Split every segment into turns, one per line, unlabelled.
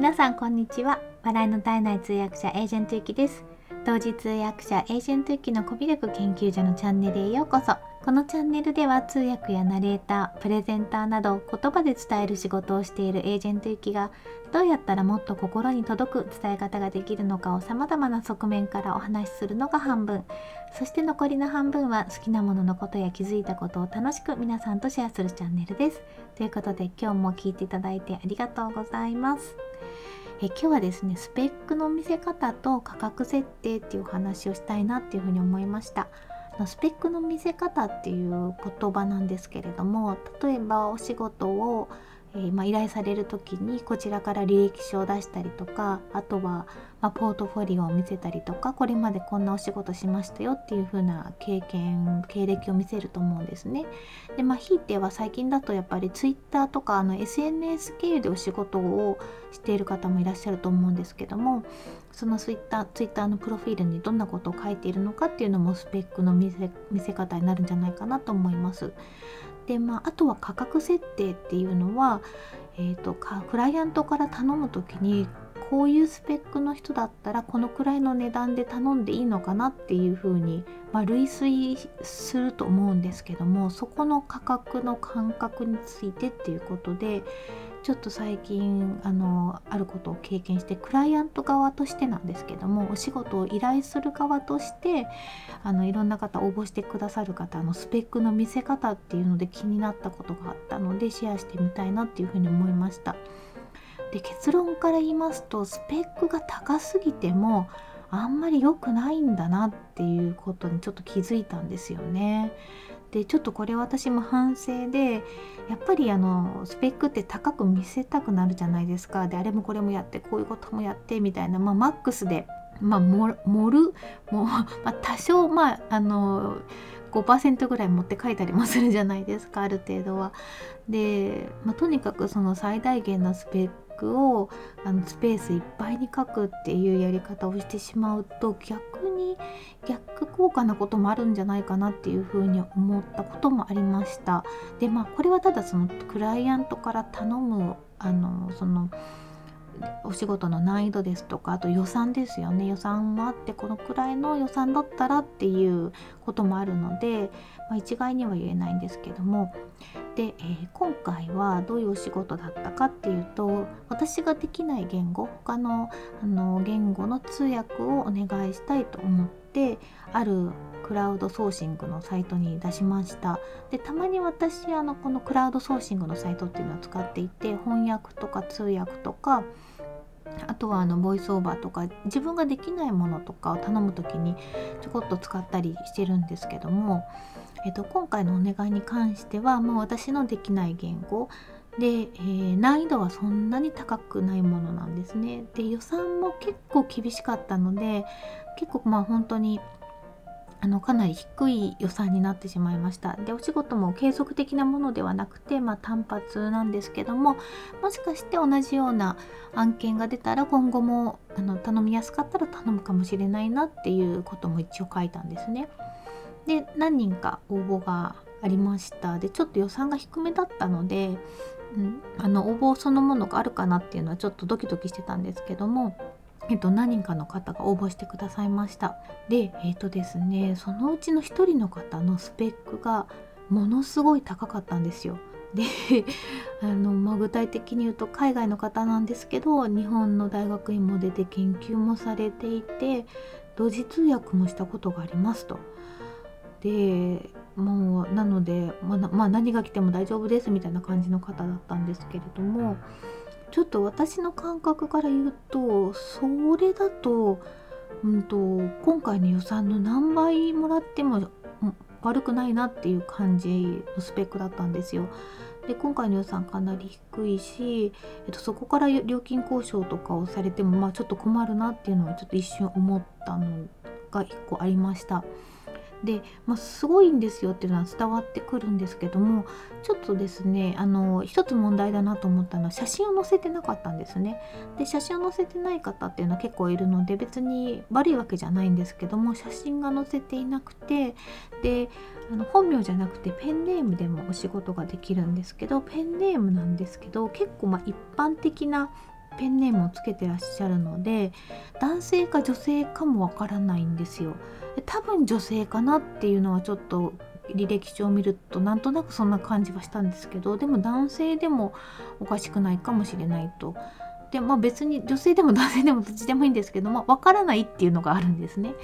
皆さんこんにちは。笑いの絶えない通訳者エージェントゆきです。同時通訳者エージェントゆきのコミュ力研究所のチャンネルへようこそ。このチャンネルでは通訳やナレータープレゼンターなど言葉で伝える仕事をしているエージェントゆきがどうやったらもっと心に届く伝え方ができるのかを様々な側面からお話しするのが半分。そして残りの半分は好きなもののことや気づいたことを楽しく皆さんとシェアするチャンネルです。ということで今日も聞いていただいてありがとうございます。え今日はですねスペックの見せ方と価格設定っていうお話をしたいなっていうふうに思いました。スペックの見せ方っていう言葉なんですけれども例えばお仕事をえー、まあ、依頼される時にこちらから履歴書を出したりとかあとは、まあ、ポートフォリオを見せたりとかこれまでこんなお仕事しましたよっていう風な経験経歴を見せると思うんですね。でまあひいては最近だとやっぱり Twitter とかあの SNS 経由でお仕事をしている方もいらっしゃると思うんですけどもその Twitter, Twitter のプロフィールにどんなことを書いているのかっていうのもスペックの見せ見せ方になるんじゃないかなと思います。でまあ、あとは価格設定っていうのは、えーと、クライアントから頼む時にこういうスペックの人だったらこのくらいの値段で頼んでいいのかなっていうふうに、まあ、類推すると思うんですけどもそこの価格の感覚についてっていうことでちょっと最近あのあることを経験してクライアント側としてなんですけどもお仕事を依頼する側としてあのいろんな方応募してくださる方のスペックの見せ方っていうので気になったことがあったのでシェアしてみたいなっていうふうに思いました。で結論から言いますとスペックが高すぎてもあんまり良くないんだなっていうことにちょっと気づいたんですよね。でちょっとこれ私も反省でやっぱりあのスペックって高く見せたくなるじゃないですかであれもこれもやってこういうこともやってみたいな、まあ、マックスで、まあ、盛るもう、まあ、多少まああの5%ぐらい持って書いたりもするじゃないですかある程度は。で、まあ、とにかくその最大限のスペックをあのスペースいっぱいに書くっていうやり方をしてしまうと逆に逆効果なこともあるんじゃないかなっていうふうに思ったこともありました。でまあこれはただそのクライアントから頼むあのそのお仕事の難易度ですとかあと予算ですよね。予算もあってこのくらいの予算だったらっていうこともあるので、まあ、一概には言えないんですけども。で、えー、今回はどういうお仕事だったかっていうと私ができない言語他のあの言語の通訳をお願いしたいと思ってあるクラウドソーシングのサイトに出しました。でたまに私あのこのクラウドソーシングのサイトっていうのを使っていて翻訳とか通訳とかあとはあのボイスオーバーとか自分ができないものとかを頼む時にちょこっと使ったりしてるんですけども、えっと、今回のお願いに関しては、まあ、私のできない言語で、えー、難易度はそんなに高くないものなんですね。で予算も結構厳しかったので結構まあ本当にあのかなり低い予算になってしまいましたでお仕事も継続的なものではなくて、まあ、単発なんですけどももしかして同じような案件が出たら今後もあの頼みやすかったら頼むかもしれないなっていうことも一応書いたんですね。で何人か応募がありましたでちょっと予算が低めだったので、うん、あの応募そのものがあるかなっていうのはちょっとドキドキしてたんですけどもえっと、何人かの方が応募してくださいました。で、えっとですね、そのうちの1人の方のスペックがものすごい高かったんですよ。で あの、まあ、具体的に言うと海外の方なんですけど日本の大学院も出て研究もされていて同時通訳もしたことがありますと。でもうなので、まあ、まあ、何が来ても大丈夫ですみたいな感じの方だったんですけれどもちょっと私の感覚から言うとそれだと,、うんと、今回の予算の何倍もらっても悪くないなっていう感じのスペックだったんですよ。で今回の予算かなり低いし、えっと、そこから料金交渉とかをされても、まあ、ちょっと困るなっていうのはちょっと一瞬思ったのが1個ありました。で、まあ、すごいんですよっていうのは伝わってくるんですけどもちょっとですねあの一つ問題だなと思ったのは写真を載せてなかったんですね。で写真を載せてない方っていうのは結構いるので別に悪いわけじゃないんですけども写真が載せていなくてであの本名じゃなくてペンネームでもお仕事ができるんですけどペンネームなんですけど結構ま一般的なペンネームをつけてらっしゃるので男性か女性かもわからないんですよ。多分女性かなっていうのはちょっと履歴書を見るとなんとなくそんな感じはしたんですけどでも男性でもおかしくないかもしれないと。でまあ別に女性でも男性でもどっちでもいいんですけど、まあ、からないっていうのがあるんですね。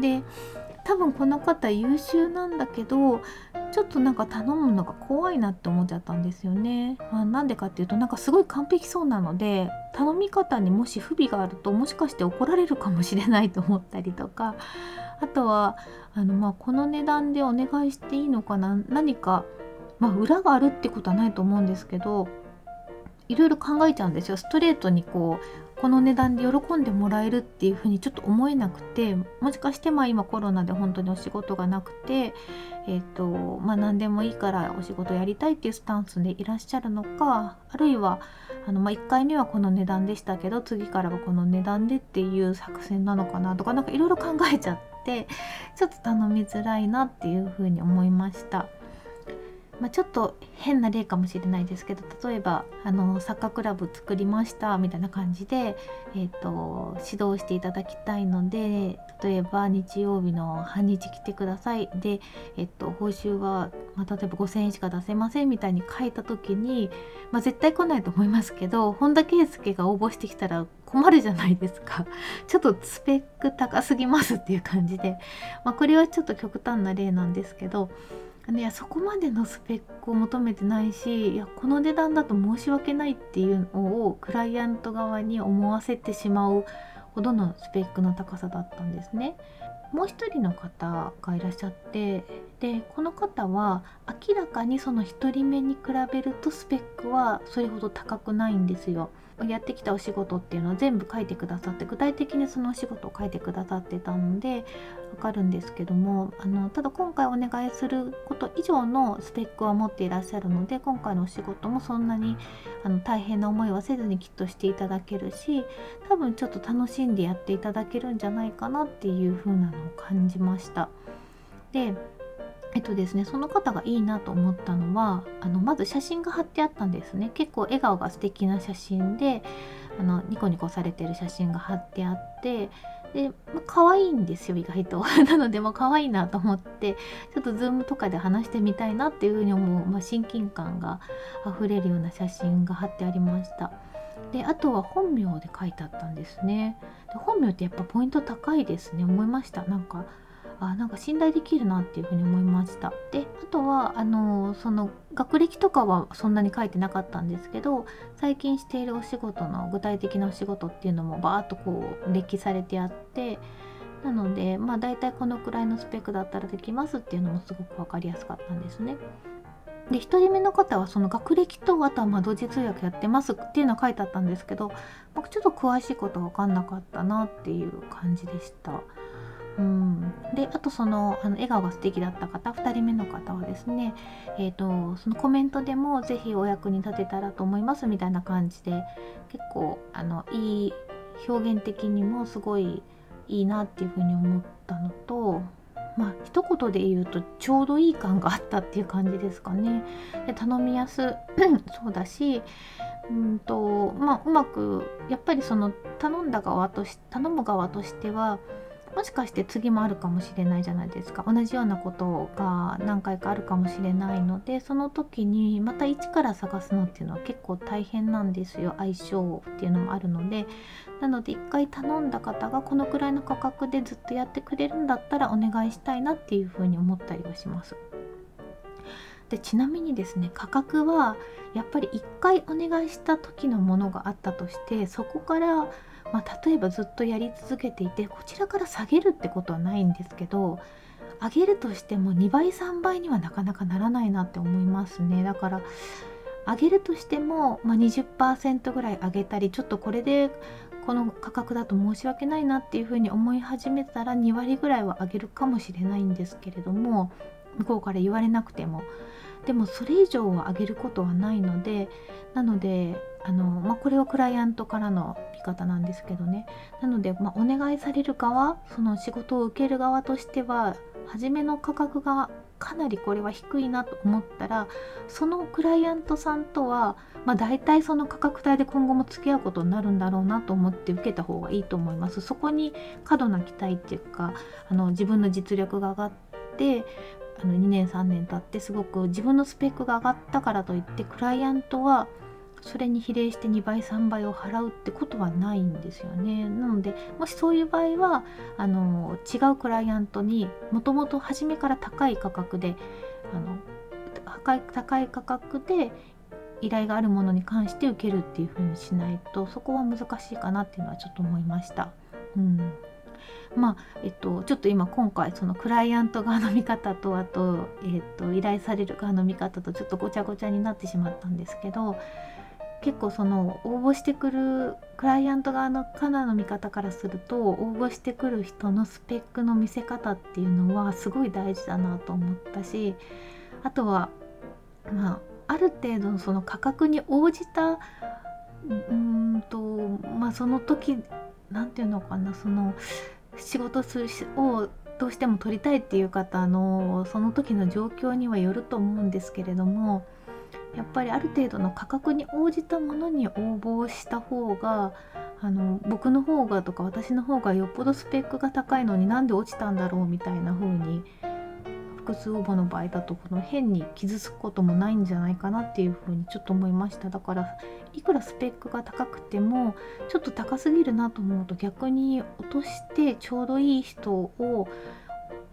で多分この方優秀なんだけどちょっとなんか頼むのが怖いなって思っちゃったんですよね。まあ、なんでかっていうとなんかすごい完璧そうなので頼み方にもし不備があるともしかして怒られるかもしれないと思ったりとかあとはあのまあこの値段でお願いしていいのかな何か、まあ、裏があるってことはないと思うんですけどいろいろ考えちゃうんですよストレートにこうこの値段で喜んでもらえるっていうふうにちょっと思えなくてもしかしてまあ今コロナで本当にお仕事がなくてえっ、ー、とまあ何でもいいからお仕事やりたいっていうスタンスでいらっしゃるのかあるいはあのまあ1回目はこの値段でしたけど次からはこの値段でっていう作戦なのかなとか何かいろいろ考えちゃってちょっと頼みづらいなっていうふうに思いました。まあ、ちょっと変な例かもしれないですけど例えばあのサッカークラブ作りましたみたいな感じで、えーと、指導していただきたいので例えば日曜日の半日来てください。で、えーと、報酬は、まあ、例えば5,000円しか出せませんみたいに書いた時に、まあ、絶対来ないと思いますけど本田圭佑が応募してきたら困るじゃないですか。ちょっとスペック高すぎますっていう感じで、まあ、これはちょっと極端な例なんですけどいやそこまでのスペックを求めてないしいやこの値段だと申し訳ないっていうのをクライアント側に思わせてしまうほどのスペックの高さだったんですね。もう一人の方がいらっしゃってでこの方は明らかにその1人目に比べるとスペックはそれほど高くないんですよ。やってきたお仕事っていうのを全部書いてくださって具体的にそのお仕事を書いてくださってたのでわかるんですけどもあのただ今回お願いすること以上のスペックは持っていらっしゃるので今回のお仕事もそんなにあの大変な思いはせずにきっとしていただけるし多分ちょっと楽しんでやっていただけるんじゃないかなっていう風なのを感じました。でえっとですね、その方がいいなと思ったのはあのまず写真が貼ってあったんですね。結構笑顔が素敵な写真であのニコニコされてる写真が貼ってあってで、まあ、可愛いんですよ意外と。なのでも可愛いなと思ってちょっとズームとかで話してみたいなっていうふうに思う、ま、親近感があふれるような写真が貼ってありました。であとは本名で書いてあったんですね。で本名ってやっぱポイント高いですね。思いました。なんかあなんか信頼できるなっていうふうに思いましたであとはあのその学歴とかはそんなに書いてなかったんですけど最近しているお仕事の具体的なお仕事っていうのもバーッとこう列記されてあってなのでまあ大体このくらいのスペックだったらできますっていうのもすごく分かりやすかったんですね。で1人目の方はその学歴とあとはま同時通訳やってますっていうのは書いてあったんですけど僕ちょっと詳しいこと分かんなかったなっていう感じでした。うん、であとそのあの笑顔が素敵だった方2人目の方はですね、えーと、そのコメントでも是非お役に立てたらと思いますみたいな感じで結構あのいい表現的にもすごいいいなっていうふうに思ったのとまあ一言で言うとちょうどいい感があったっていう感じですかね。で頼みやす そうだしうんとまあうまくやっぱりその頼んだ側とし頼む側としてはもしかして次もあるかもしれないじゃないですか。同じようなことが何回かあるかもしれないのでその時にまた一から探すのっていうのは結構大変なんですよ。相性っていうのもあるので。なので一回頼んだ方がこのくらいの価格でずっとやってくれるんだったらお願いしたいなっていうふうに思ったりはします。でちなみにですね価格はやっぱり1回お願いした時のものがあったとしてそこからまあ、例えばずっとやり続けていてこちらから下げるってことはないんですけど上げるとしても2倍3倍にはなかなかならないなって思いますね。だから上げるとしても、まあ、20%ぐらい上げたりちょっとこれでこの価格だと申し訳ないなっていうふうに思い始めたら2割ぐらいは上げるかもしれないんですけれども向こうから言われなくても。でもそれ以上は上げることはないのでなのであの、まあ、これはクライアントからの見方なんですけどね。なので、まあ、お願いされる側その仕事を受ける側としては初めの価格がかなりこれは低いなと思ったらそのクライアントさんとは、まあ、大体その価格帯で今後も付き合うことになるんだろうなと思って受けた方がいいと思います。そこに過度な期待っていうかあの自分の実力が上がってあの2年3年経ってすごく自分のスペックが上がったからといってクライアントはそれに比例して2倍3倍を払うってことはないんですよね。なのでもしそういう場合はあの違うクライアントにもともと初めから高い価格であの高い価格で依頼があるものに関して受けるっていう風にしないとそこは難しいかなっていうのはちょっと思いました。うんまあえっと、ちょっと今今回そのクライアント側の見方とあと,、えっと依頼される側の見方とちょっとごちゃごちゃになってしまったんですけど結構その応募してくるクライアント側のカナの見方からすると応募してくる人のスペックの見せ方っていうのはすごい大事だなと思ったしあとはまあある程度のその価格に応じたうんとまあその時何て言うのかなその仕事するをどうしても取りたいっていう方のその時の状況にはよると思うんですけれどもやっぱりある程度の価格に応じたものに応募した方があの僕の方がとか私の方がよっぽどスペックが高いのになんで落ちたんだろうみたいな風に複数応募の場合だとこの変に傷つくこともないんじゃないかなっていう風にちょっと思いました。だからいくらスペックが高くてもちょっと高すぎるなと思うと逆に落としてちょうどいい人を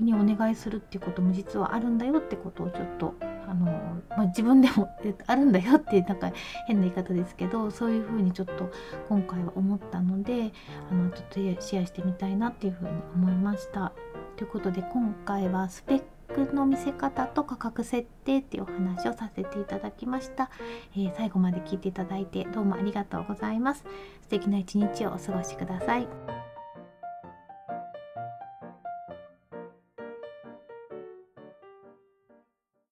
にお願いするっていうことも実はあるんだよってことをちょっとあの、まあ、自分でもあるんだよっていうなんか変な言い方ですけどそういうふうにちょっと今回は思ったのであのちょっとシェアしてみたいなっていうふうに思いました。ということで今回はスペックの見せ方と価格設定っていうお話をさせていただきました、えー、最後まで聞いていただいてどうもありがとうございます。素敵な一日をお過ごしください。